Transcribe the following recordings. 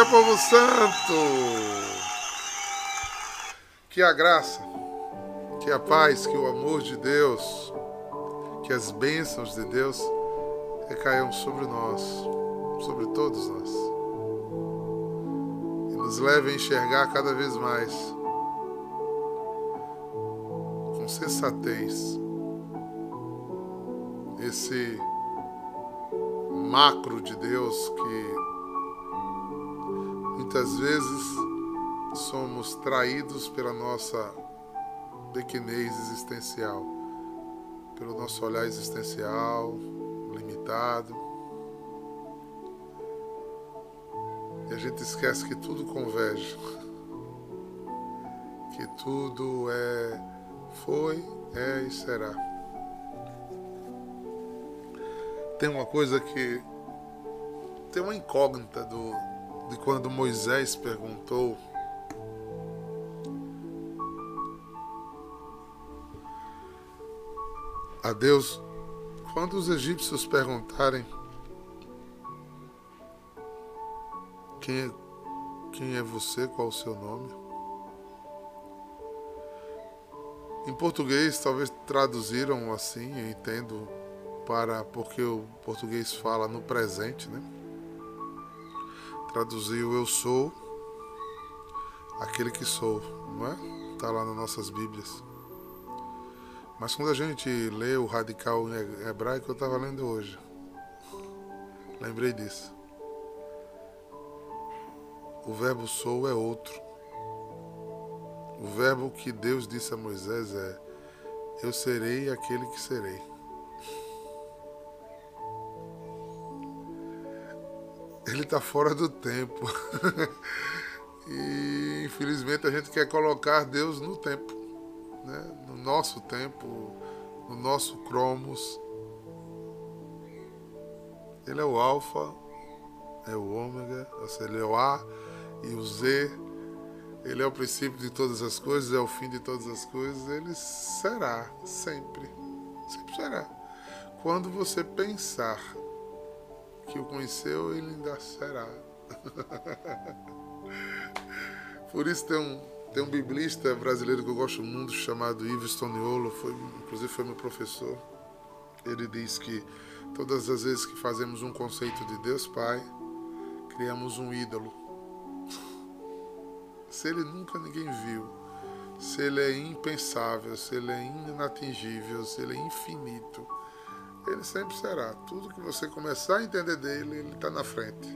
dia, povo santo! Que a graça, que a paz, que o amor de Deus, que as bênçãos de Deus recaiam sobre nós, sobre todos nós. E nos leve a enxergar cada vez mais, com sensatez, esse macro de Deus que muitas vezes somos traídos pela nossa pequenez existencial, pelo nosso olhar existencial limitado. E a gente esquece que tudo converge, que tudo é, foi, é e será. Tem uma coisa que tem uma incógnita do, de quando Moisés perguntou a Deus, quando os egípcios perguntarem quem é, quem é você, qual o seu nome? Em português, talvez traduziram assim, eu entendo, para porque o português fala no presente, né? Traduziu eu sou aquele que sou, não é? Está lá nas nossas Bíblias. Mas quando a gente lê o radical em hebraico, eu estava lendo hoje. Lembrei disso. O verbo sou é outro. O verbo que Deus disse a Moisés é: Eu serei aquele que serei. Ele está fora do tempo. e infelizmente a gente quer colocar Deus no tempo né? no nosso tempo, no nosso cromos. Ele é o alfa, é o ômega, ele é o A e o Z. Ele é o princípio de todas as coisas, é o fim de todas as coisas. Ele será, sempre. Sempre será. Quando você pensar que o conheceu, ele ainda será. Por isso tem um, tem um biblista brasileiro que eu gosto muito chamado Ives Toniolo, foi, inclusive foi meu professor. Ele diz que todas as vezes que fazemos um conceito de Deus Pai, criamos um ídolo. Se ele nunca ninguém viu, se ele é impensável, se ele é inatingível, se ele é infinito, ele sempre será. Tudo que você começar a entender dele, ele está na frente,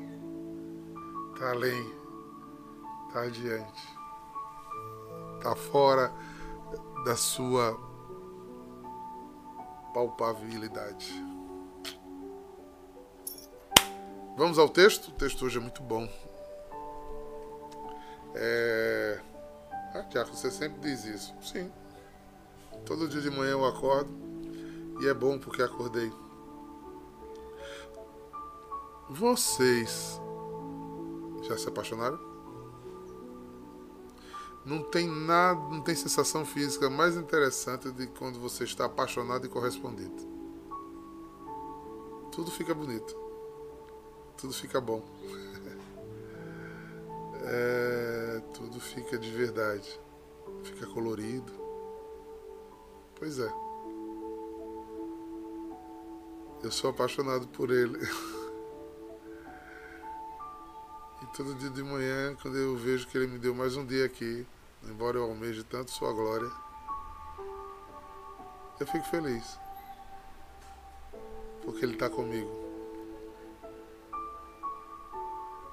está além, está adiante está fora da sua palpabilidade. Vamos ao texto? O texto hoje é muito bom. É... Ah, Tiago, você sempre diz isso. Sim. Todo dia de manhã eu acordo e é bom porque acordei. Vocês já se apaixonaram? Não tem nada, não tem sensação física mais interessante de quando você está apaixonado e correspondido. Tudo fica bonito. Tudo fica bom. É, tudo fica de verdade. Fica colorido. Pois é. Eu sou apaixonado por ele. E todo dia de manhã, quando eu vejo que ele me deu mais um dia aqui, embora eu almeje tanto sua glória, eu fico feliz. Porque ele está comigo.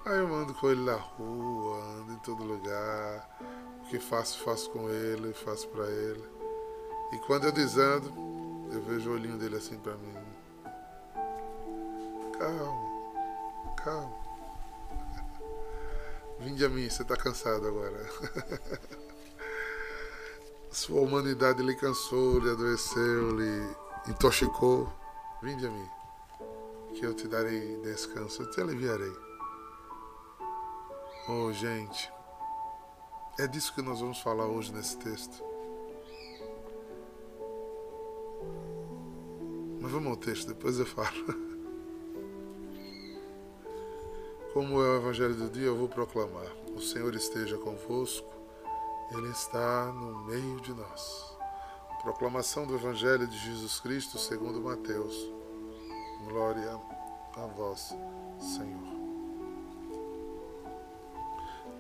Aí eu ando com ele na rua, ando em todo lugar. O que faço, faço com ele, faço para ele. E quando eu desando, eu vejo o olhinho dele assim para mim. Calma, calma. Vinde a mim, você está cansado agora. Sua humanidade lhe cansou, lhe adoeceu, lhe intoxicou. Vinde a mim, que eu te darei descanso, eu te aliviarei. Oh, gente, é disso que nós vamos falar hoje nesse texto. Mas vamos ao texto, depois eu falo. Como é o Evangelho do dia, eu vou proclamar: O Senhor esteja convosco, Ele está no meio de nós. Proclamação do Evangelho de Jesus Cristo segundo Mateus. Glória a vós, Senhor.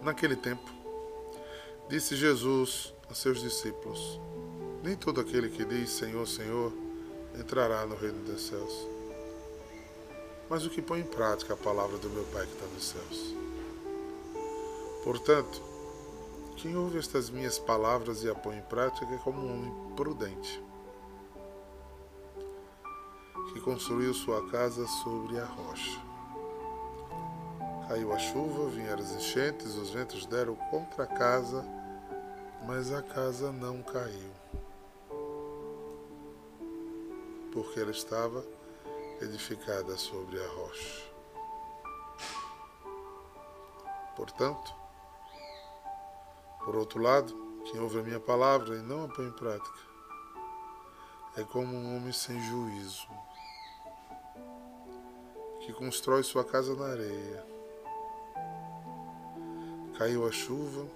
Naquele tempo, disse Jesus a seus discípulos: Nem todo aquele que diz Senhor, Senhor entrará no reino dos céus, mas o que põe em prática a palavra do meu Pai que está nos céus. Portanto, quem ouve estas minhas palavras e a põe em prática é como um homem prudente, que construiu sua casa sobre a rocha. Caiu a chuva, vieram as enchentes, os ventos deram contra a casa, mas a casa não caiu, porque ela estava edificada sobre a rocha. Portanto, por outro lado, quem ouve a minha palavra e não a põe em prática é como um homem sem juízo, que constrói sua casa na areia Caiu a chuva,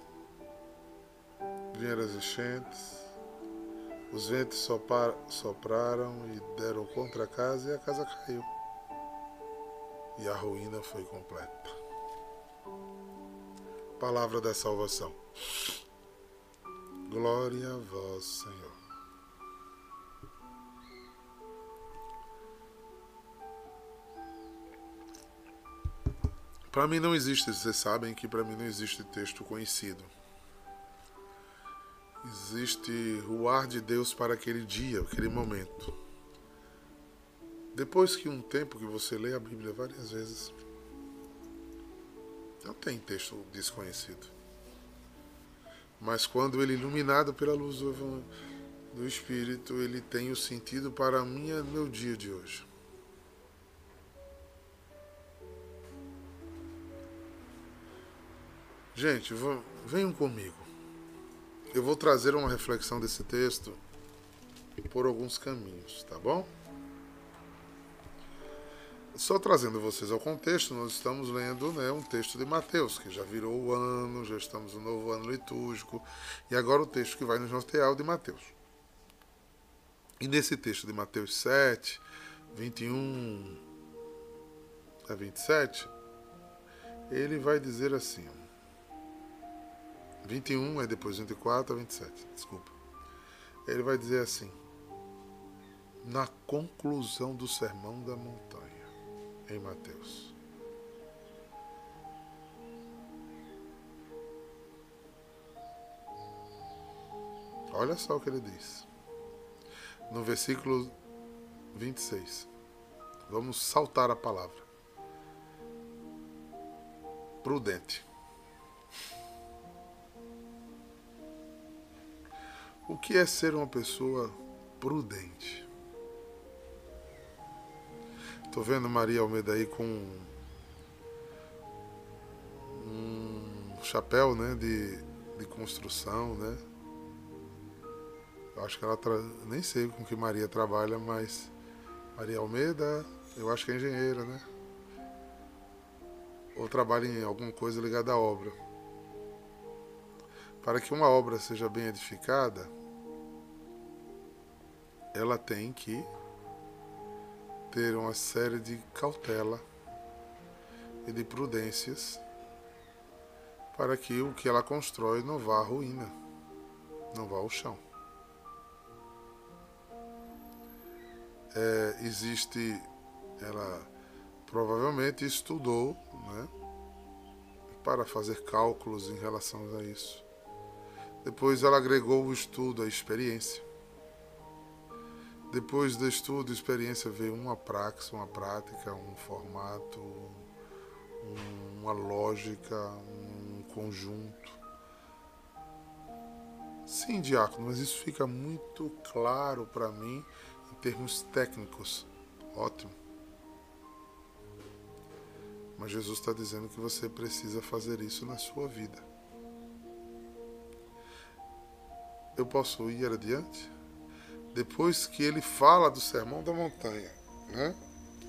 vieram as enchentes, os ventos sopraram e deram contra a casa e a casa caiu. E a ruína foi completa. Palavra da salvação. Glória a vós, Senhor. Para mim não existe, vocês sabem que para mim não existe texto conhecido. Existe o ar de Deus para aquele dia, aquele momento. Depois que um tempo que você lê a Bíblia várias vezes, não tem texto desconhecido. Mas quando ele é iluminado pela luz do, do Espírito, ele tem o sentido para e meu dia de hoje. Gente, venham comigo. Eu vou trazer uma reflexão desse texto por alguns caminhos, tá bom? Só trazendo vocês ao contexto, nós estamos lendo né, um texto de Mateus, que já virou o ano, já estamos no novo ano litúrgico, e agora o texto que vai nos nortear é o de Mateus. E nesse texto de Mateus 7, 21 a 27, ele vai dizer assim: 21 é depois 24 a 27, desculpa. Ele vai dizer assim: na conclusão do sermão da montanha, em Mateus. Olha só o que ele diz. No versículo 26. Vamos saltar a palavra. Prudente. O que é ser uma pessoa prudente? Estou vendo Maria Almeida aí com um chapéu né, de, de construção, né? Eu acho que ela tra... nem sei com que Maria trabalha, mas Maria Almeida, eu acho que é engenheira, né? Ou trabalha em alguma coisa ligada à obra. Para que uma obra seja bem edificada, ela tem que ter uma série de cautela e de prudências para que o que ela constrói não vá à ruína, não vá ao chão. É, existe, ela provavelmente estudou né, para fazer cálculos em relação a isso. Depois ela agregou o estudo, a experiência. Depois do estudo, experiência, veio uma praxis, uma prática, um formato, uma lógica, um conjunto. Sim, diácono, mas isso fica muito claro para mim em termos técnicos. Ótimo. Mas Jesus está dizendo que você precisa fazer isso na sua vida. Eu posso ir adiante? depois que ele fala do Sermão da Montanha, né?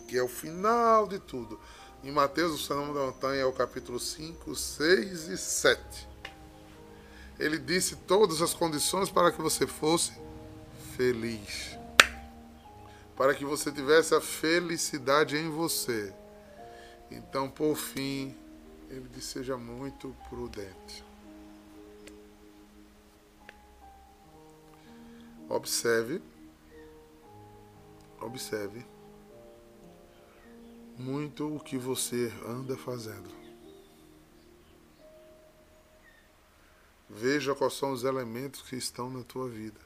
que é o final de tudo. Em Mateus, o Sermão da Montanha é o capítulo 5, 6 e 7. Ele disse todas as condições para que você fosse feliz. Para que você tivesse a felicidade em você. Então, por fim, ele disse: seja muito prudente. Observe, observe muito o que você anda fazendo. Veja quais são os elementos que estão na tua vida.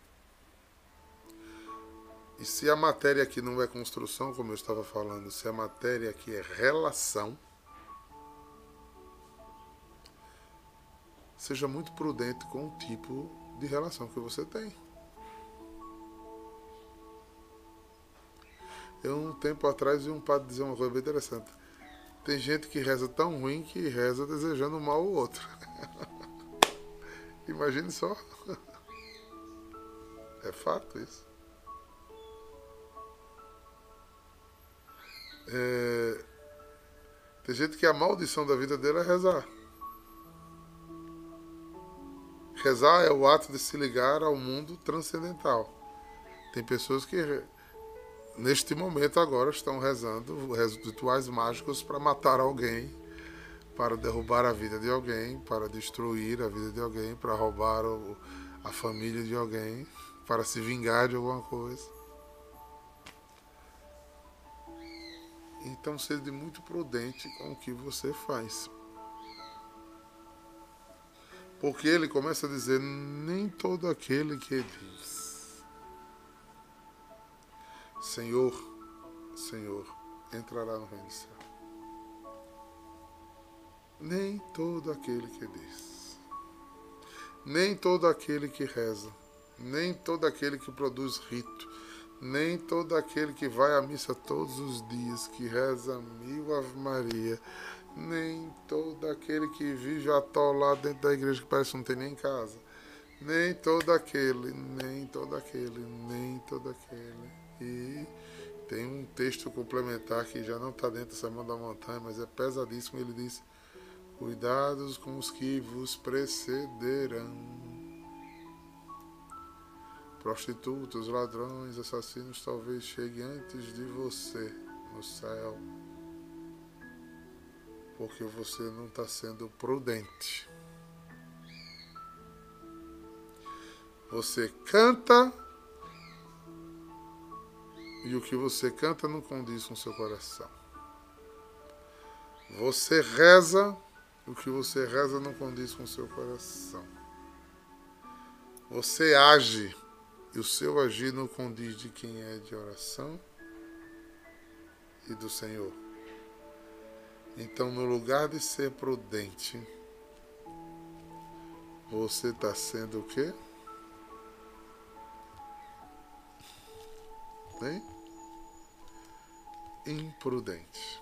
E se a matéria aqui não é construção, como eu estava falando, se a matéria aqui é relação, seja muito prudente com o tipo de relação que você tem. Eu, um tempo atrás, vi um padre dizer uma coisa bem interessante. Tem gente que reza tão ruim que reza desejando mal ao outro. Imagine só. É fato isso. É... Tem gente que a maldição da vida dele é rezar. Rezar é o ato de se ligar ao mundo transcendental. Tem pessoas que neste momento agora estão rezando rituais mágicos para matar alguém, para derrubar a vida de alguém, para destruir a vida de alguém, para roubar o, a família de alguém, para se vingar de alguma coisa. Então seja muito prudente com o que você faz. Porque ele começa a dizer: nem todo aquele que diz Senhor, Senhor, entrará no reino do céu. Nem todo aquele que diz, nem todo aquele que reza, nem todo aquele que produz rito, nem todo aquele que vai à missa todos os dias, que reza mil Ave Maria, nem todo aquele que vive atolado dentro da igreja que parece que não tem nem casa, nem todo aquele, nem todo aquele, nem todo aquele e tem um texto complementar que já não está dentro da Sermão da Montanha, mas é pesadíssimo. Ele diz: Cuidados com os que vos precederão. Prostitutos, ladrões, assassinos talvez cheguem antes de você no céu, porque você não está sendo prudente. Você canta e o que você canta não condiz com seu coração. Você reza, o que você reza não condiz com seu coração. Você age, e o seu agir não condiz de quem é de oração e do Senhor. Então, no lugar de ser prudente, você está sendo o quê? Hein? Imprudente.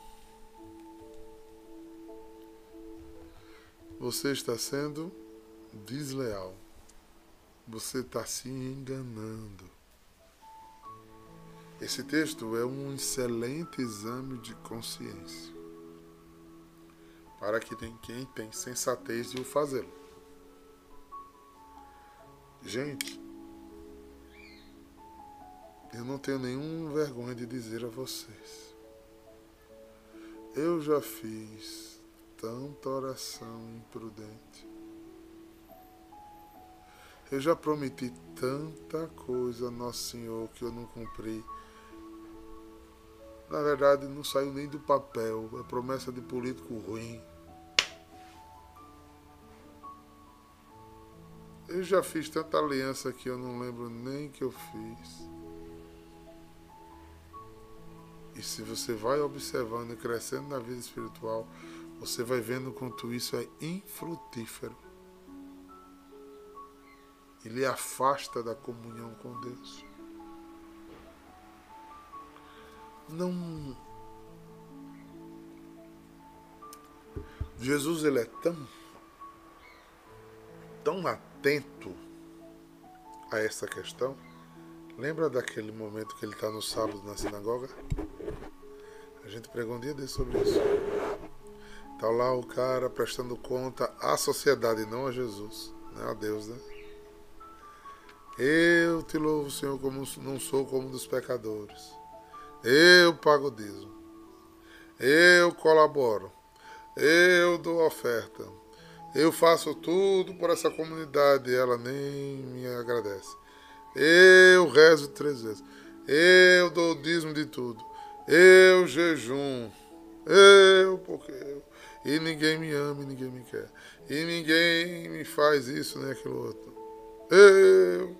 Você está sendo desleal. Você está se enganando. Esse texto é um excelente exame de consciência para que tem quem tem sensatez de o fazê-lo. Gente, eu não tenho nenhuma vergonha de dizer a vocês eu já fiz tanta oração imprudente. Eu já prometi tanta coisa a Nosso Senhor que eu não cumpri. Na verdade, não saiu nem do papel. É promessa de político ruim. Eu já fiz tanta aliança que eu não lembro nem que eu fiz. E se você vai observando e crescendo na vida espiritual, você vai vendo quanto isso é infrutífero. Ele afasta da comunhão com Deus. Não. Jesus ele é tão tão atento a essa questão Lembra daquele momento que ele está no sábado na sinagoga? A gente pregou um dia desse sobre isso. Tá lá o cara prestando conta à sociedade, não a Jesus, né? a Deus, né? Eu te louvo, Senhor, como não sou como dos pecadores. Eu pago dízimo. Eu colaboro. Eu dou oferta. Eu faço tudo por essa comunidade e ela nem me agradece. Eu rezo três vezes. Eu dou dízimo de tudo. Eu jejum. Eu, porque eu. E ninguém me ama e ninguém me quer. E ninguém me faz isso nem aquilo outro. Eu.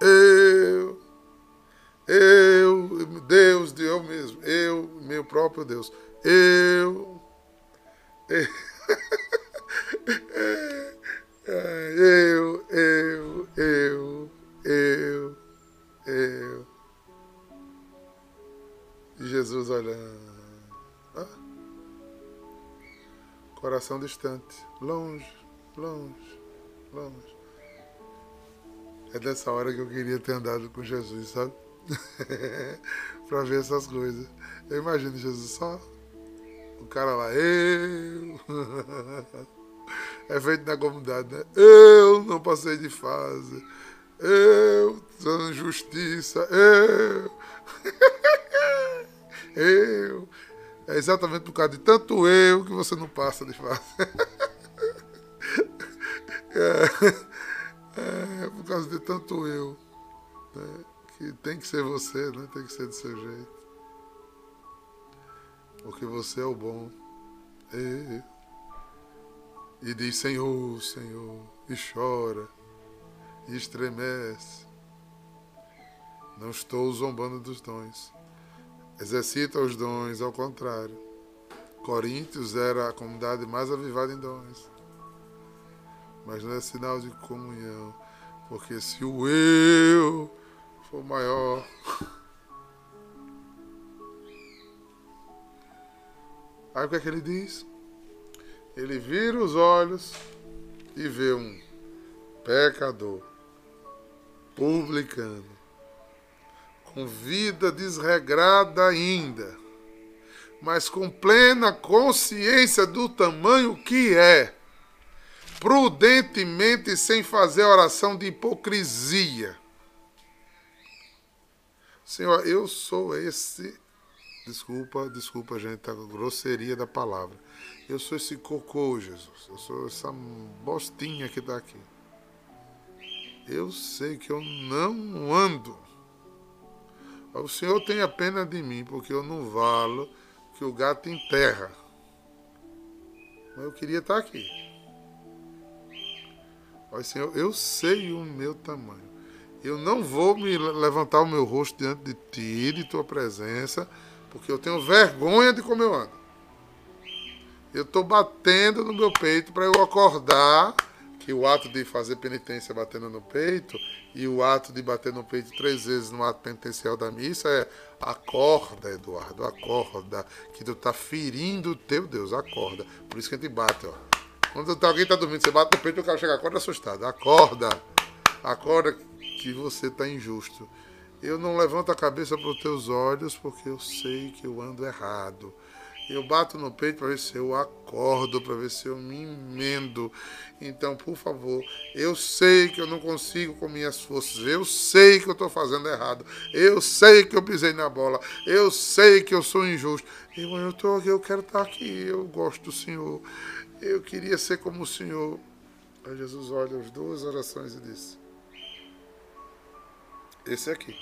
Eu, eu, Deus, eu mesmo, eu, meu próprio Deus, eu, coração distante, longe, longe, longe. É dessa hora que eu queria ter andado com Jesus, sabe? para ver essas coisas. Eu imagino Jesus só. O cara lá, eu. é feito na comunidade, né? Eu não passei de fase. Eu, justiça. Eu. eu. É exatamente por causa de tanto eu que você não passa de fase. é. É, por causa de tanto eu. Né? Que tem que ser você, né? tem que ser do seu jeito. Porque você é o bom. E, e diz Senhor, Senhor, e chora, e estremece. Não estou zombando dos dons. Exercita os dons, ao contrário. Coríntios era a comunidade mais avivada em dons mas não é sinal de comunhão. Porque se o eu for maior. Aí o que é que ele diz? Ele vira os olhos e vê um pecador, publicano, com vida desregrada ainda, mas com plena consciência do tamanho que é prudentemente sem fazer oração de hipocrisia. Senhor, eu sou esse. Desculpa, desculpa, gente, a grosseria da palavra. Eu sou esse cocô, Jesus. Eu sou essa bostinha que está aqui. Eu sei que eu não ando. O Senhor tenha pena de mim, porque eu não valo que o gato enterra. Mas eu queria estar aqui. Ó Senhor, eu sei o meu tamanho. Eu não vou me levantar o meu rosto diante de ti, de tua presença, porque eu tenho vergonha de como eu ando. Eu estou batendo no meu peito para eu acordar que o ato de fazer penitência batendo no peito e o ato de bater no peito três vezes no ato penitencial da missa é acorda, Eduardo, acorda, que tu está ferindo o teu Deus, acorda. Por isso que a gente bate, ó. Quando alguém está dormindo, você bate no peito e o cara chega, acorda assustado. Acorda. Acorda que você está injusto. Eu não levanto a cabeça para os teus olhos porque eu sei que eu ando errado. Eu bato no peito para ver se eu acordo, para ver se eu me emendo. Então, por favor, eu sei que eu não consigo com minhas forças. Eu sei que eu estou fazendo errado. Eu sei que eu pisei na bola. Eu sei que eu sou injusto. Eu, tô, eu quero estar aqui. Eu gosto do Senhor. Eu queria ser como o Senhor. Aí Jesus olha as duas orações e disse: Esse aqui.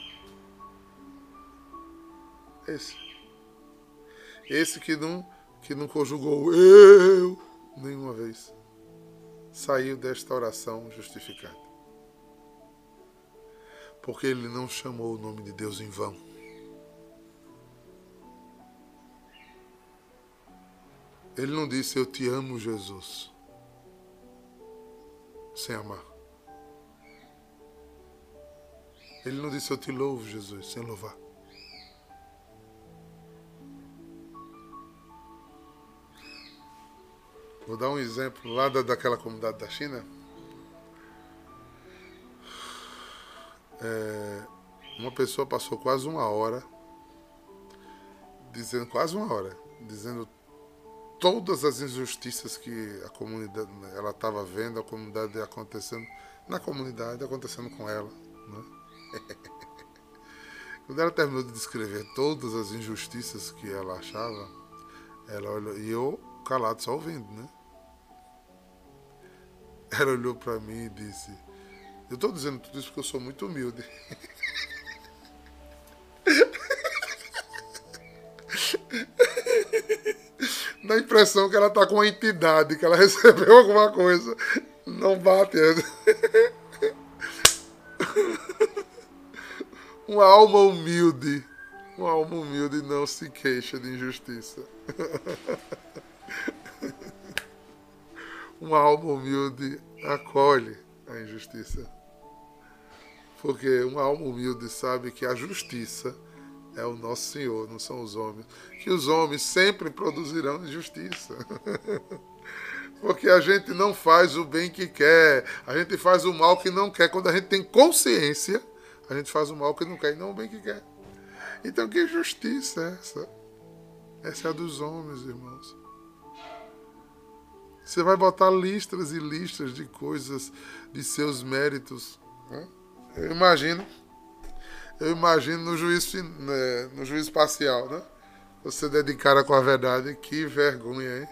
Esse. Esse que não, que não conjugou eu nenhuma vez. Saiu desta oração justificado. Porque ele não chamou o nome de Deus em vão. Ele não disse eu te amo, Jesus, sem amar. Ele não disse eu te louvo, Jesus, sem louvar. Vou dar um exemplo lá da, daquela comunidade da China. É, uma pessoa passou quase uma hora dizendo quase uma hora, dizendo todas as injustiças que a comunidade ela estava vendo, a comunidade acontecendo na comunidade, acontecendo com ela. Né? Quando ela terminou de descrever todas as injustiças que ela achava, ela olhou, e eu calado só ouvindo, né? Ela olhou para mim e disse: Eu estou dizendo tudo isso porque eu sou muito humilde. Na impressão que ela está com uma entidade, que ela recebeu alguma coisa. Não bate. Uma alma humilde. Uma alma humilde não se queixa de injustiça. Uma alma humilde acolhe a injustiça. Porque uma alma humilde sabe que a justiça é o nosso Senhor, não são os homens. Que os homens sempre produzirão injustiça. Porque a gente não faz o bem que quer, a gente faz o mal que não quer. Quando a gente tem consciência, a gente faz o mal que não quer e não o bem que quer. Então, que justiça é essa? Essa é a dos homens, irmãos. Você vai botar listras e listras de coisas, de seus méritos. Né? Eu imagino, eu imagino no juízo, né, no juízo parcial, né? Você dedicar com a verdade, que vergonha, hein?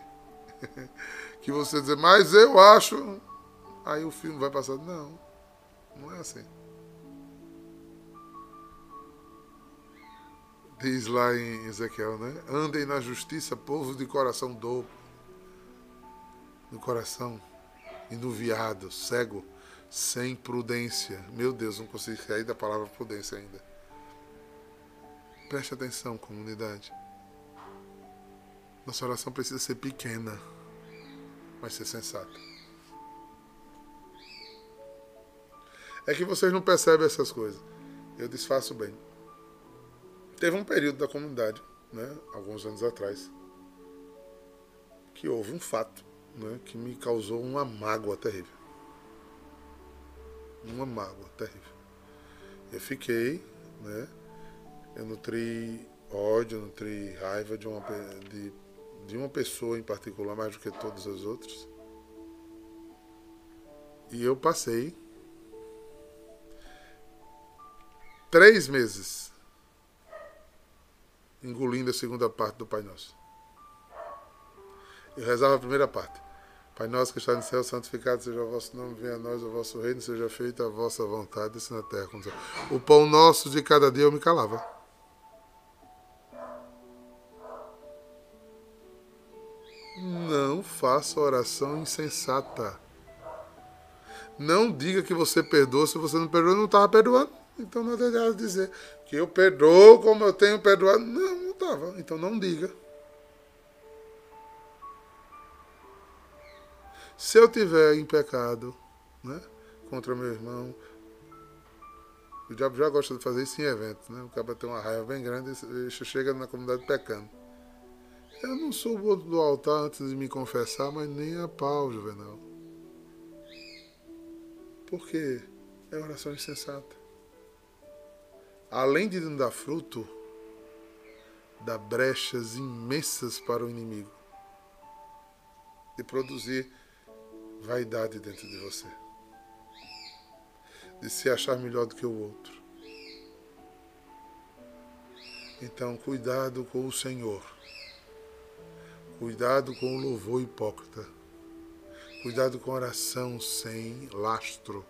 que você dizer, mas eu acho. Aí o filme vai passar. Não, não é assim. Diz lá em Ezequiel, né? Andem na justiça, povo de coração dobro. No coração, enuviado, cego, sem prudência. Meu Deus, não consigo sair da palavra prudência ainda. Preste atenção, comunidade. Nossa oração precisa ser pequena, mas ser sensata. É que vocês não percebem essas coisas. Eu desfaço bem. Teve um período da comunidade, né, alguns anos atrás, que houve um fato né, que me causou uma mágoa terrível. Uma mágoa terrível. Eu fiquei, né, eu nutri ódio, nutri raiva de uma, de, de uma pessoa em particular, mais do que todas as outras. E eu passei três meses engolindo a segunda parte do Pai Nosso. Eu rezava a primeira parte. Pai nosso que está no céu, santificado seja o vosso nome, venha a nós o vosso reino, seja feita a vossa vontade, assim na terra como no céu. O pão nosso de cada dia eu me calava. Não faça oração insensata. Não diga que você perdoa se você não perdoa, não estava perdoando. Então não adianta dizer que eu perdoo como eu tenho perdoado. Não, não estava. Então não diga. Se eu tiver em pecado né, contra meu irmão, o diabo já gosta de fazer isso em eventos, né? O cara tem uma raiva bem grande e chega na comunidade pecando. Eu não subo do altar antes de me confessar, mas nem a pau, Juvenal. Por quê? É oração insensata além de não dar fruto, dá brechas imensas para o inimigo e produzir vaidade dentro de você, de se achar melhor do que o outro. Então, cuidado com o Senhor, cuidado com o louvor hipócrita, cuidado com oração sem lastro,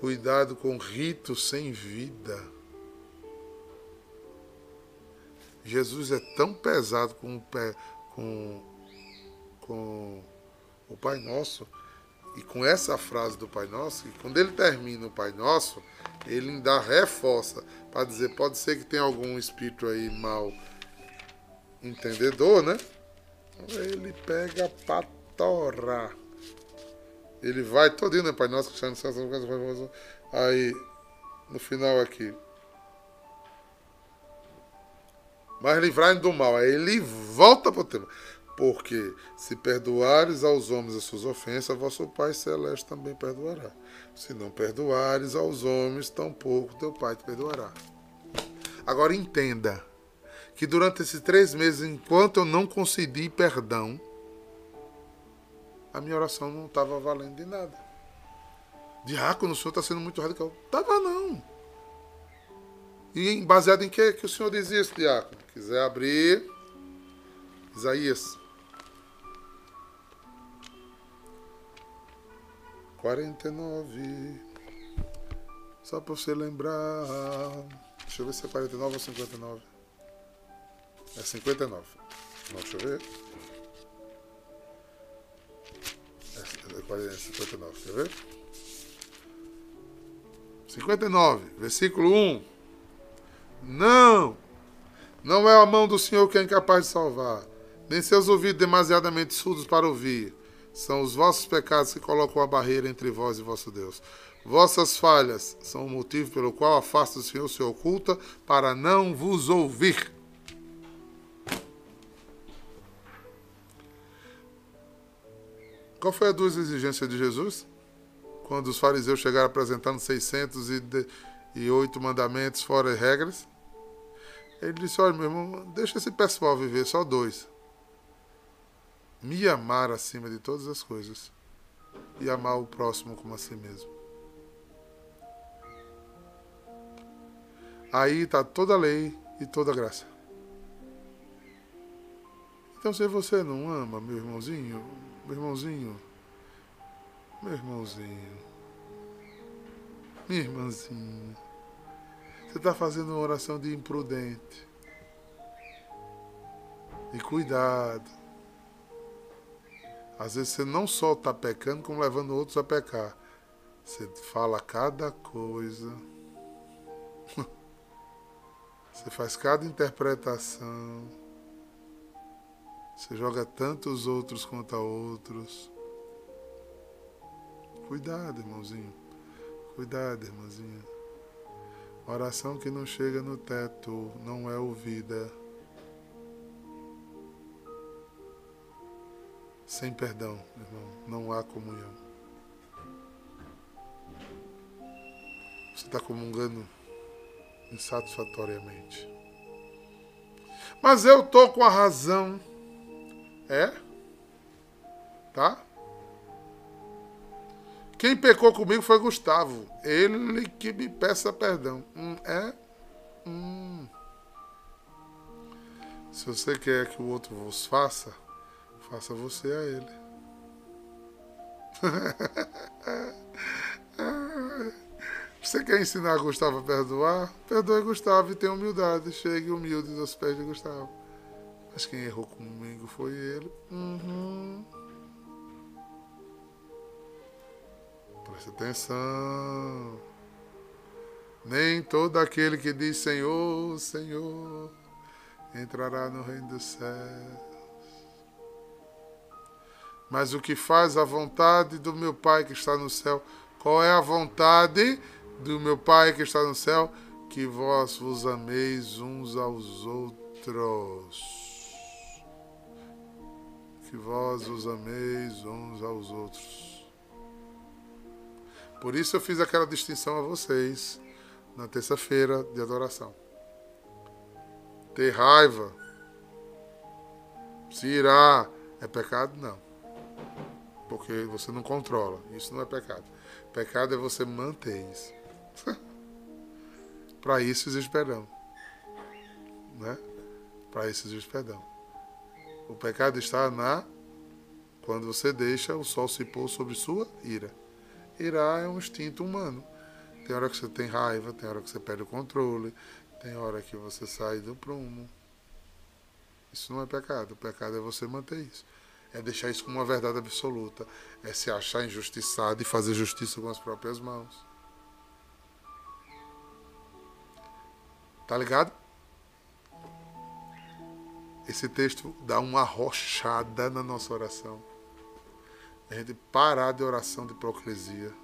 cuidado com rito sem vida. Jesus é tão pesado com o, pé, com, com o Pai Nosso, e com essa frase do Pai Nosso, que quando ele termina o Pai Nosso, ele ainda reforça para dizer, pode ser que tenha algum espírito aí mal entendedor, né? Ele pega para torar. Ele vai todinho, né, Pai Nosso, aí no final aqui, mas livrai do mal. Aí ele volta para o tema. Porque se perdoares aos homens as suas ofensas, vosso Pai Celeste também perdoará. Se não perdoares aos homens, tampouco teu Pai te perdoará. Agora entenda que durante esses três meses, enquanto eu não concedi perdão, a minha oração não estava valendo de nada. Diácono, o senhor está sendo muito radical. Estava não. E baseado em que, que o senhor diz isso, diácono? Quiser abrir. Isaías. 49. Só para você lembrar. Deixa eu ver se é 49 ou 59. É 59. Não, deixa eu ver. É 59, quer ver? 59, versículo 1. Não! Não é a mão do Senhor que é incapaz de salvar, nem seus ouvidos demasiadamente surdos para ouvir. São os vossos pecados que colocam a barreira entre vós e vosso Deus. Vossas falhas são o motivo pelo qual a face do Senhor se oculta para não vos ouvir. Qual foi a duas exigências de Jesus? Quando os fariseus chegaram apresentando 608 mandamentos fora regras. Ele disse: Olha, meu irmão, deixa esse pessoal viver, só dois. Me amar acima de todas as coisas e amar o próximo como a si mesmo. Aí está toda a lei e toda a graça. Então, se você não ama, meu irmãozinho, meu irmãozinho, meu irmãozinho, minha irmãzinha, você está fazendo uma oração de imprudente. E cuidado. Às vezes você não só está pecando, como levando outros a pecar. Você fala cada coisa. Você faz cada interpretação. Você joga tanto os outros quanto a outros. Cuidado, irmãozinho. Cuidado, irmãzinha. Oração que não chega no teto não é ouvida. Sem perdão, irmão, não há comunhão. Você está comungando insatisfatoriamente. Mas eu tô com a razão. É? Tá? Quem pecou comigo foi Gustavo. Ele que me peça perdão. Hum, é? Hum. Se você quer que o outro vos faça, faça você a ele. Você quer ensinar Gustavo a perdoar? Perdoe Gustavo e tenha humildade. Chegue humilde aos pés de Gustavo. Mas quem errou comigo foi ele. Uhum. Preste atenção. Nem todo aquele que diz Senhor, Senhor, entrará no reino dos céus. Mas o que faz a vontade do meu Pai que está no céu, qual é a vontade do meu Pai que está no céu, que vós vos ameis uns aos outros. Que vós vos ameis uns aos outros. Por isso eu fiz aquela distinção a vocês na terça-feira de adoração. Ter raiva, se irá, é pecado? Não. Porque você não controla. Isso não é pecado. Pecado é você manter isso. Para isso existe perdão. Né? Para isso existe perdão. O pecado está na quando você deixa o sol se pôr sobre sua ira. Irá é um instinto humano. Tem hora que você tem raiva, tem hora que você perde o controle, tem hora que você sai do prumo. Isso não é pecado. O pecado é você manter isso. É deixar isso como uma verdade absoluta. É se achar injustiçado e fazer justiça com as próprias mãos. Tá ligado? Esse texto dá uma arrochada na nossa oração. A gente parar de oração de hipocrisia.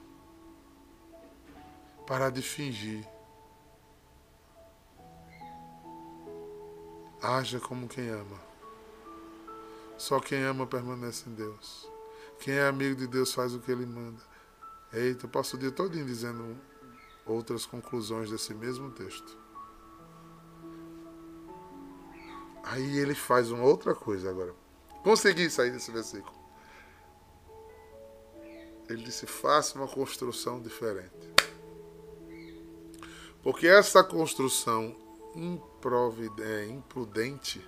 Parar de fingir. Haja como quem ama. Só quem ama permanece em Deus. Quem é amigo de Deus faz o que ele manda. Eita, eu passo o dia todinho dizendo outras conclusões desse mesmo texto. Aí ele faz uma outra coisa agora. Consegui sair desse versículo. Ele disse: faça uma construção diferente. Porque essa construção é, imprudente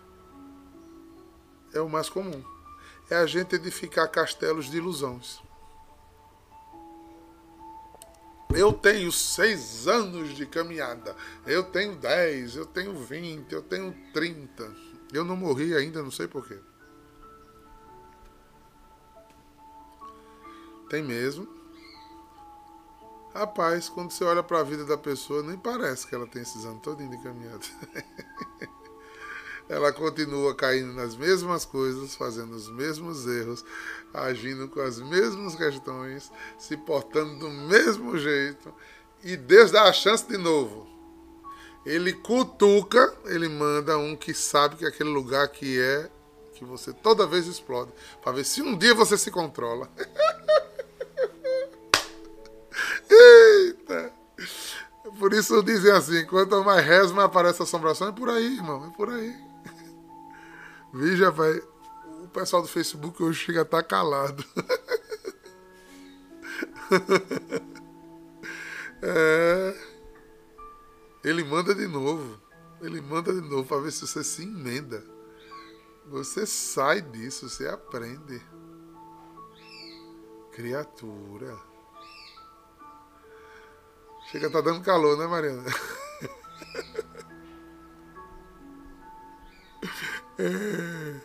é o mais comum. É a gente edificar castelos de ilusões. Eu tenho seis anos de caminhada. Eu tenho dez, eu tenho vinte, eu tenho trinta. Eu não morri ainda, não sei porquê. Tem mesmo. Rapaz, quando você olha para a vida da pessoa, nem parece que ela tem esses anos todinho de caminhada. ela continua caindo nas mesmas coisas, fazendo os mesmos erros, agindo com as mesmas questões, se portando do mesmo jeito, e Deus dá a chance de novo. Ele cutuca, ele manda um que sabe que aquele lugar que é que você toda vez explode, para ver se um dia você se controla. Eita! Por isso dizem assim, quanto mais reza, mais aparece assombração. É por aí, irmão, é por aí. Veja, vai. O pessoal do Facebook hoje chega a estar tá calado. É, ele manda de novo. Ele manda de novo para ver se você se emenda. Você sai disso, você aprende. Criatura. Chega, tá dando calor, né, Mariana? É,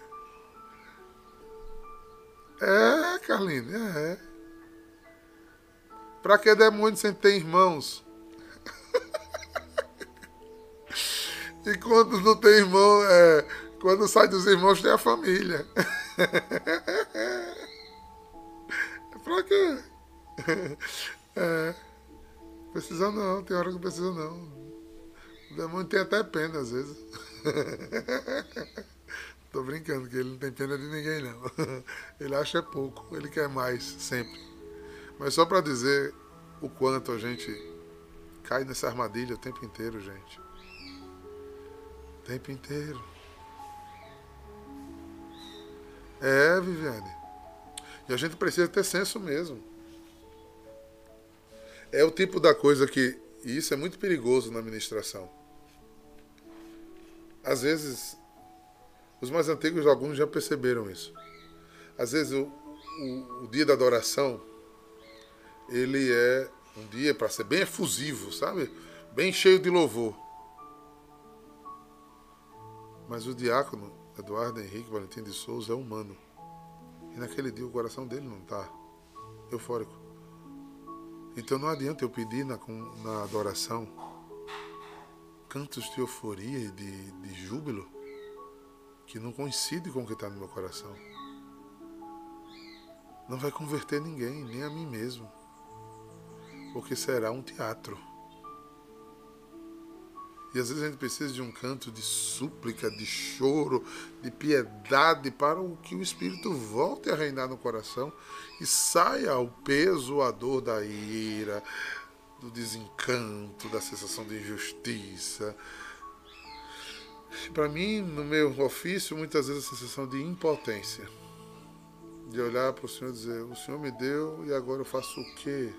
é Carlinhos, é. Pra que demônio sem ter irmãos? e quando não tem irmão, é, quando sai dos irmãos tem a família. pra quê? É. Precisa não, tem hora que precisa não. O demônio tem até pena às vezes. Tô brincando que ele não tem pena de ninguém não. Ele acha é pouco, ele quer mais, sempre. Mas só para dizer o quanto a gente cai nessa armadilha o tempo inteiro, gente. O tempo inteiro. É, Viviane. E a gente precisa ter senso mesmo. É o tipo da coisa que. E isso é muito perigoso na administração. Às vezes, os mais antigos, alguns já perceberam isso. Às vezes, o, o, o dia da adoração, ele é um dia para ser bem efusivo, sabe? Bem cheio de louvor. Mas o diácono Eduardo Henrique Valentim de Souza é humano. E naquele dia o coração dele não está eufórico. Então não adianta eu pedir na, na adoração cantos de euforia e de, de júbilo que não coincide com o que está no meu coração. Não vai converter ninguém, nem a mim mesmo, porque será um teatro. E às vezes a gente precisa de um canto de súplica, de choro, de piedade, para que o Espírito volte a reinar no coração e saia o peso, a dor da ira, do desencanto, da sensação de injustiça. Para mim, no meu ofício, muitas vezes a sensação de impotência. De olhar para o Senhor e dizer: O Senhor me deu e agora eu faço o quê?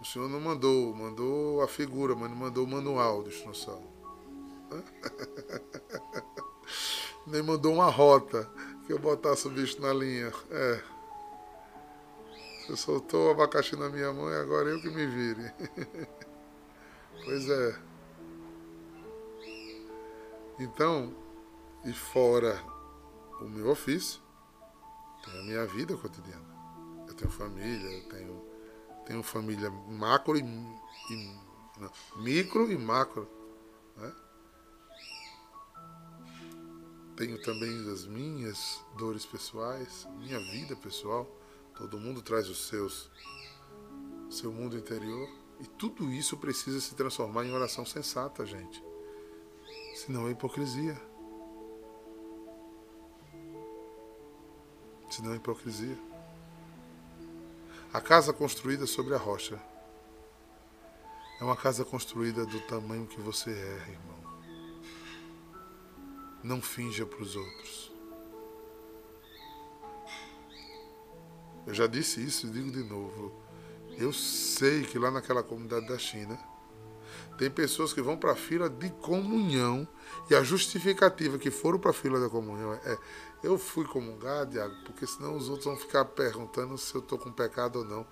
O Senhor não mandou, mandou a figura, mas não mandou o manual de instrução. Nem mandou uma rota que eu botasse o bicho na linha. É. Você soltou o abacaxi na minha mão e agora eu que me vire. pois é. Então, e fora o meu ofício, tem a minha vida cotidiana. Eu tenho família, eu tenho tenho família macro e, e não, micro e macro. Né? Tenho também as minhas dores pessoais, minha vida pessoal. Todo mundo traz os seus, seu mundo interior. E tudo isso precisa se transformar em oração sensata, gente. Senão é hipocrisia. Senão é hipocrisia. A casa construída sobre a rocha é uma casa construída do tamanho que você é, irmão. Não finja para os outros. Eu já disse isso e digo de novo. Eu sei que lá naquela comunidade da China tem pessoas que vão para a fila de comunhão e a justificativa que foram para a fila da comunhão é eu fui comungar, Diago, porque senão os outros vão ficar perguntando se eu estou com pecado ou não,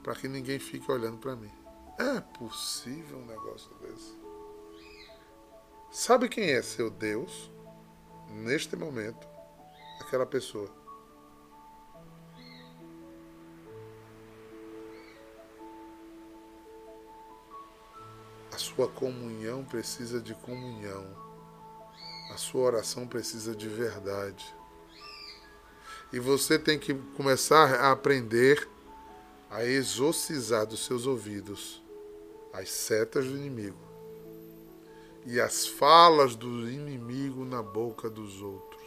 para que ninguém fique olhando para mim. É possível um negócio desse? Sabe quem é seu Deus neste momento? Aquela pessoa. Sua comunhão precisa de comunhão. A sua oração precisa de verdade. E você tem que começar a aprender a exorcizar dos seus ouvidos as setas do inimigo e as falas do inimigo na boca dos outros.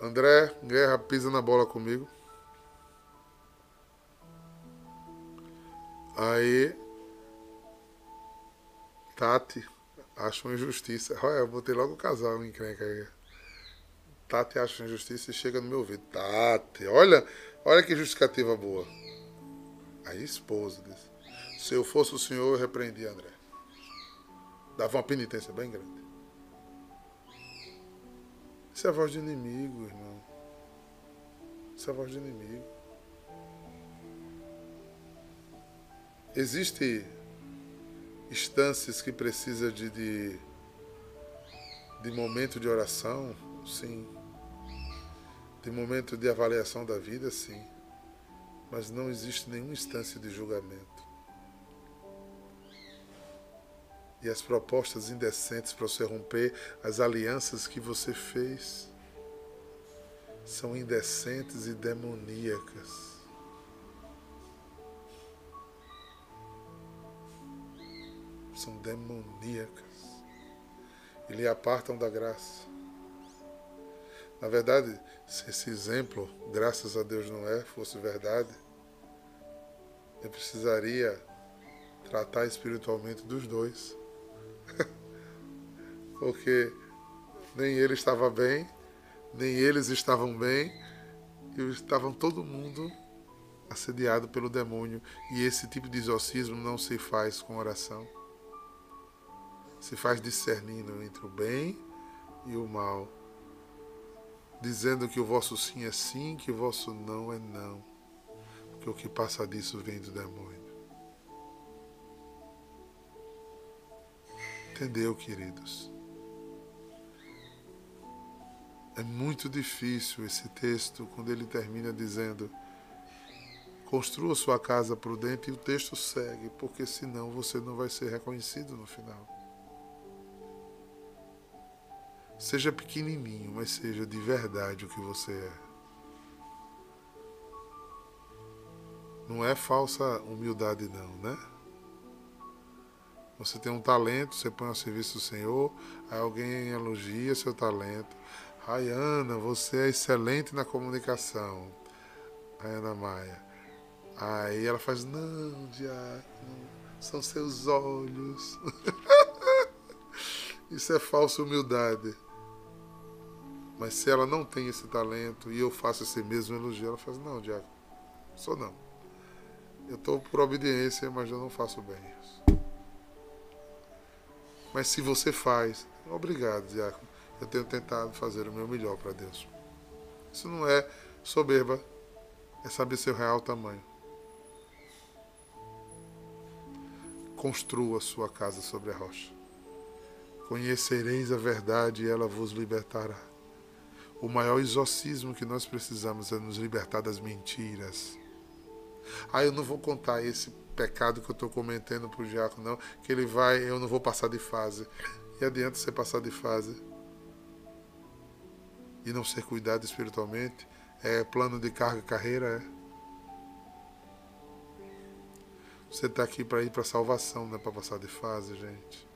André, guerra, pisa na bola comigo. Aí, Tati, acha uma injustiça. Olha, eu botei logo o casal em encrenca aí. Tati acha uma injustiça e chega no meu ouvido. Tati, olha, olha que justificativa boa. Aí esposa disse, se eu fosse o senhor, eu repreendia André. Dava uma penitência bem grande. Isso é a voz de inimigo, irmão. Isso é a voz de inimigo. Existe instâncias que precisa de, de, de momento de oração, sim. De momento de avaliação da vida, sim. Mas não existe nenhuma instância de julgamento. E as propostas indecentes para você romper as alianças que você fez são indecentes e demoníacas. São demoníacas e lhe apartam da graça. Na verdade, se esse exemplo, graças a Deus não é, fosse verdade, eu precisaria tratar espiritualmente dos dois. Porque nem ele estava bem, nem eles estavam bem, e estavam todo mundo assediado pelo demônio. E esse tipo de exorcismo não se faz com oração se faz discernindo entre o bem e o mal, dizendo que o vosso sim é sim, que o vosso não é não, porque o que passa disso vem do demônio. Entendeu, queridos? É muito difícil esse texto quando ele termina dizendo: construa sua casa prudente e o texto segue, porque senão você não vai ser reconhecido no final. Seja pequenininho, mas seja de verdade o que você é. Não é falsa humildade, não, né? Você tem um talento, você põe ao serviço do Senhor, aí alguém elogia seu talento. Rayana, você é excelente na comunicação. Rayana Maia. Aí ela faz, não, diácono, são seus olhos. Isso é falsa humildade. Mas se ela não tem esse talento e eu faço esse mesmo elogio, ela faz, não, Diago, sou não. Eu estou por obediência, mas eu não faço bem isso. Mas se você faz, obrigado, Diago. Eu tenho tentado fazer o meu melhor para Deus. Isso não é soberba, é saber seu real tamanho. Construa sua casa sobre a rocha. Conhecereis a verdade e ela vos libertará. O maior exorcismo que nós precisamos é nos libertar das mentiras. Ah, eu não vou contar esse pecado que eu estou cometendo para o diácono, não, que ele vai, eu não vou passar de fase. E adianta você passar de fase e não ser cuidado espiritualmente? É plano de carga e carreira? É? Você está aqui para ir para salvação, não é para passar de fase, gente.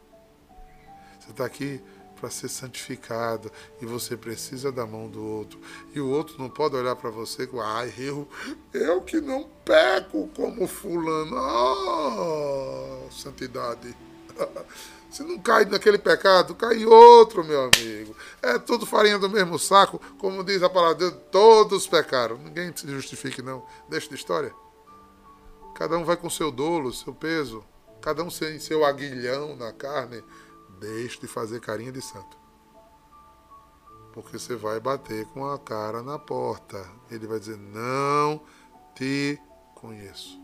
Você está aqui para ser santificado e você precisa da mão do outro. E o outro não pode olhar para você com, ai, eu, eu que não peco como fulano. Oh, santidade. Se não cai naquele pecado, cai outro, meu amigo. É tudo farinha do mesmo saco, como diz a palavra de Deus, todos pecaram. Ninguém se justifique, não. Deixa de história. Cada um vai com seu dolo, seu peso. Cada um sem seu aguilhão na carne. Deixe de fazer carinha de santo. Porque você vai bater com a cara na porta. Ele vai dizer: Não te conheço.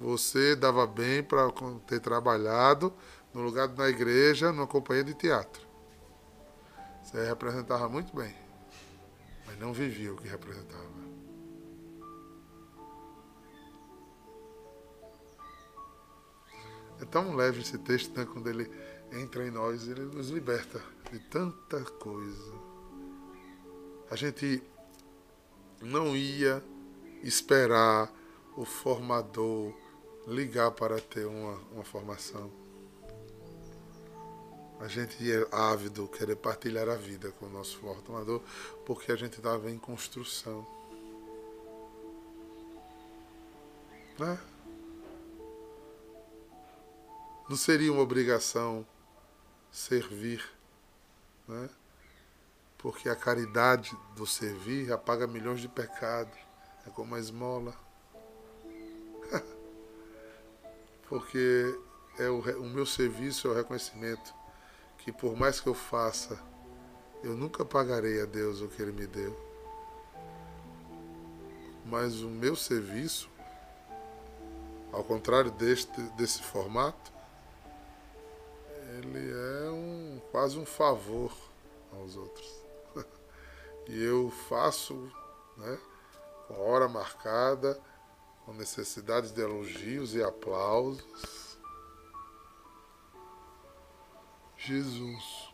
Você dava bem para ter trabalhado no lugar da igreja, numa companhia de teatro. Você representava muito bem, mas não vivia o que representava. Tão leve esse texto, né, quando ele entra em nós, ele nos liberta de tanta coisa. A gente não ia esperar o formador ligar para ter uma, uma formação. A gente é ávido querer partilhar a vida com o nosso formador porque a gente estava em construção. Né? Não seria uma obrigação servir, né? porque a caridade do servir apaga milhões de pecados. É como a esmola porque é o, o meu serviço é o reconhecimento que por mais que eu faça, eu nunca pagarei a Deus o que Ele me deu. Mas o meu serviço, ao contrário deste, desse formato, ele é um, quase um favor aos outros. e eu faço né, com hora marcada com necessidades de elogios e aplausos. Jesus.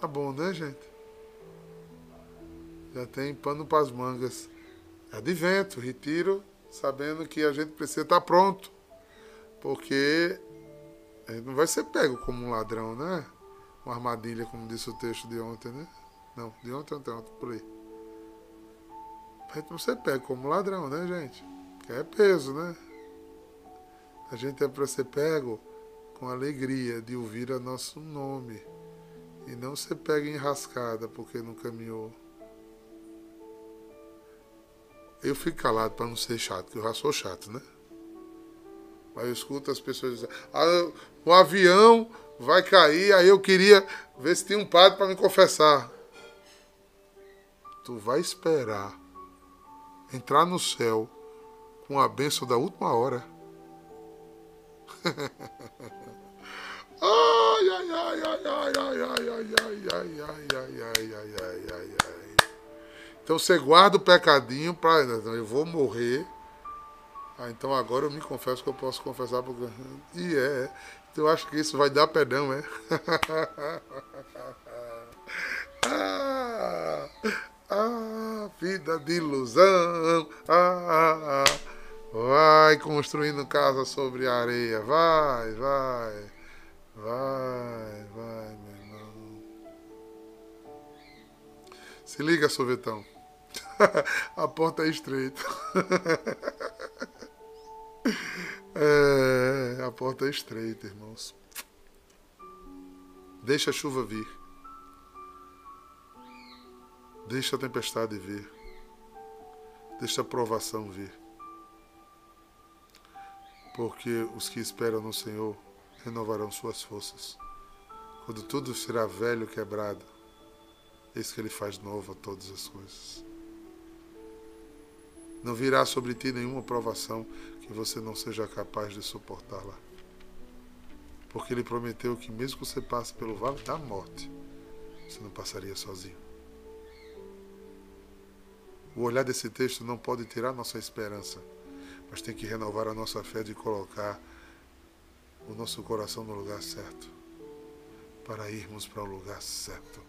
Tá bom, né, gente? Já tem pano para as mangas. Advento, retiro, sabendo que a gente precisa estar pronto. Porque a gente não vai ser pego como um ladrão, né? Uma armadilha, como disse o texto de ontem, né? Não, de ontem, ontem, ontem, por aí. A gente não ser pego como ladrão, né, gente? Que é peso, né? A gente é para ser pego com alegria de ouvir a nosso nome e não ser pego enrascada porque não caminhou. Eu fico calado para não ser chato, porque eu já sou chato, né? Mas eu escuto as pessoas dizendo: ah, o avião vai cair, aí eu queria ver se tinha um padre para me confessar. Tu vai esperar entrar no céu com a benção da última hora. ai, ai, ai, ai, ai, ai, ai, ai, ai, ai, ai, ai, ai, ai, ai, ai, ai. Então você guarda o pecadinho para eu vou morrer. Ah, então agora eu me confesso que eu posso confessar porque e é. Então eu acho que isso vai dar perdão, é? ah, ah, vida de ilusão. Ah, ah, vai construindo casa sobre areia. Vai, vai. Vai, vai, meu irmão. Se liga, sorvetão. a porta é estreita. é, a porta é estreita, irmãos. Deixa a chuva vir. Deixa a tempestade vir. Deixa a provação vir. Porque os que esperam no Senhor renovarão suas forças. Quando tudo será velho quebrado, eis que Ele faz nova todas as coisas. Não virá sobre ti nenhuma provação que você não seja capaz de suportá-la. Porque Ele prometeu que, mesmo que você passe pelo vale da morte, você não passaria sozinho. O olhar desse texto não pode tirar nossa esperança, mas tem que renovar a nossa fé de colocar o nosso coração no lugar certo, para irmos para o lugar certo,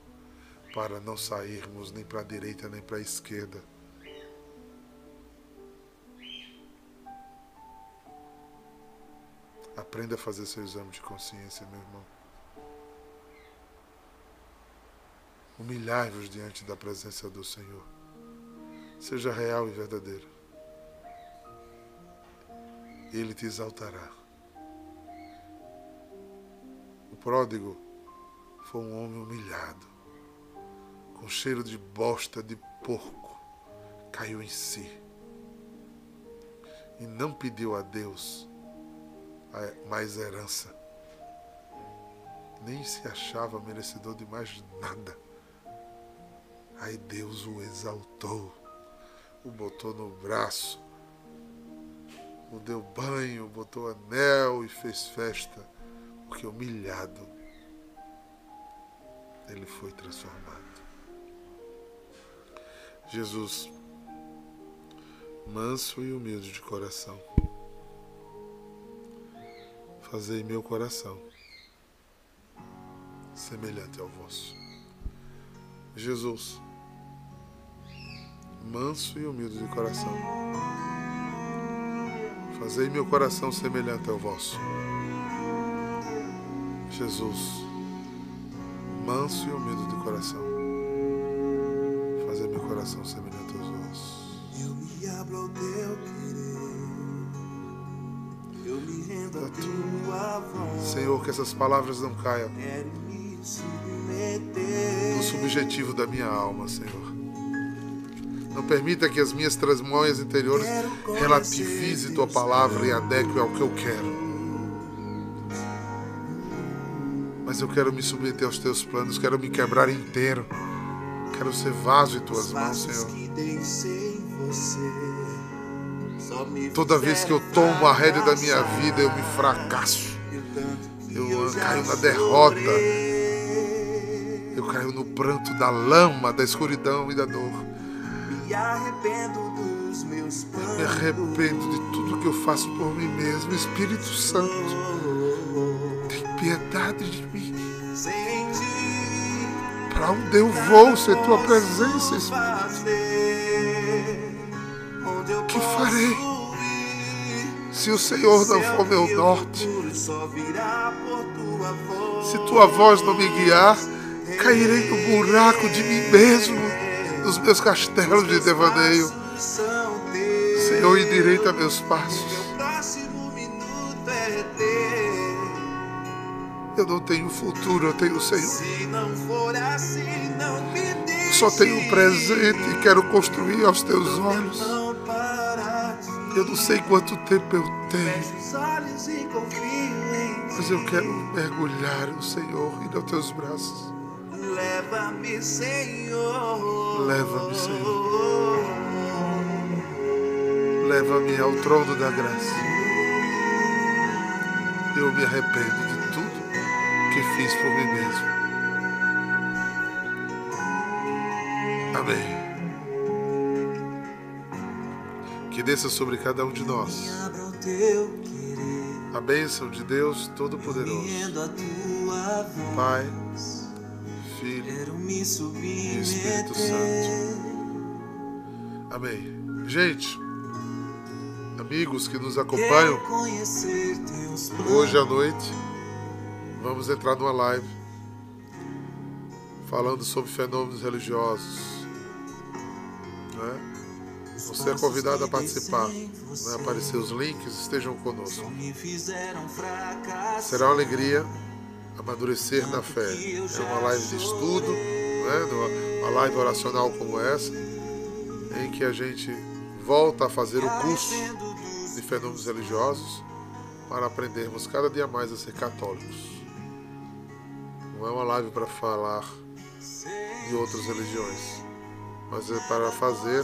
para não sairmos nem para a direita nem para a esquerda. Aprenda a fazer seu exame de consciência, meu irmão. Humilhai-vos diante da presença do Senhor. Seja real e verdadeiro. ele te exaltará. O pródigo foi um homem humilhado, com cheiro de bosta de porco, caiu em si e não pediu a Deus mais herança. Nem se achava merecedor de mais nada. Aí Deus o exaltou, o botou no braço, o deu banho, botou anel e fez festa, porque humilhado ele foi transformado. Jesus, manso e humilde de coração, fazei meu coração semelhante ao vosso. Jesus, manso e humilde de coração, fazei meu coração semelhante ao vosso. Jesus, manso e humilde de coração, fazei meu coração semelhante aos vossos. Eu me abro ao teu querer, Senhor, que essas palavras não caiam no subjetivo da minha alma, Senhor. Não permita que as minhas tramóias interiores relativizem tua palavra e adequem ao que eu quero. Mas eu quero me submeter aos teus planos, quero me quebrar inteiro. Quero ser vaso em tuas mãos, Senhor. Toda vez que eu tomo a rédea da minha vida, eu me fracasso. Eu caio na derrota. Eu caio no pranto da lama, da escuridão e da dor. Me arrependo dos meus Eu me arrependo de tudo que eu faço por mim mesmo. Espírito Santo, tem piedade de mim. Para onde eu vou sem tua presença, Espírito? Se o Senhor não for meu norte? Se tua voz não me guiar, cairei no buraco de mim mesmo, nos meus castelos de devaneio. Senhor, endireita meus passos. Eu não tenho futuro, eu tenho o Senhor. Só tenho um presente e quero construir aos teus olhos. Eu não sei quanto tempo eu tenho, mas eu quero mergulhar no Senhor e nos teus braços. Leva-me, Senhor. Leva-me, Senhor. Leva-me ao trono da graça. Eu me arrependo de tudo que fiz por mim mesmo. Amém. Que desça sobre cada um de nós a bênção de Deus Todo-Poderoso, Pai, Filho e Espírito Santo. Amém. Gente, amigos que nos acompanham, hoje à noite vamos entrar numa live falando sobre fenômenos religiosos. Né? Você é convidado a participar. Vai aparecer os links, estejam conosco. Será uma alegria amadurecer na fé. É uma live de estudo, né? uma live oracional como essa, em que a gente volta a fazer o curso de fenômenos religiosos para aprendermos cada dia mais a ser católicos. Não é uma live para falar de outras religiões, mas é para fazer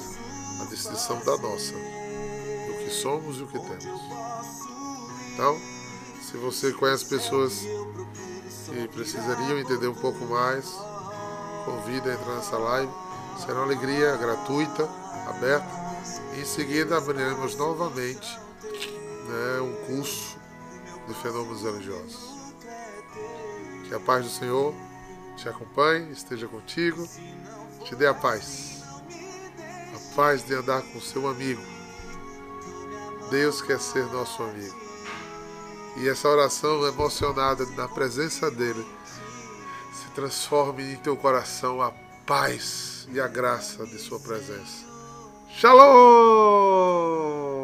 a distinção da nossa, do que somos e o que temos. Então, se você conhece pessoas que precisariam entender um pouco mais, convida a entrar nessa live. Será uma alegria gratuita, aberta. Em seguida abriremos novamente né, um curso de fenômenos religiosos. Que a paz do Senhor te acompanhe, esteja contigo, te dê a paz. A paz de andar com seu amigo. Deus quer ser nosso amigo. E essa oração emocionada na presença dele se transforme em teu coração a paz e a graça de sua presença. Shalom!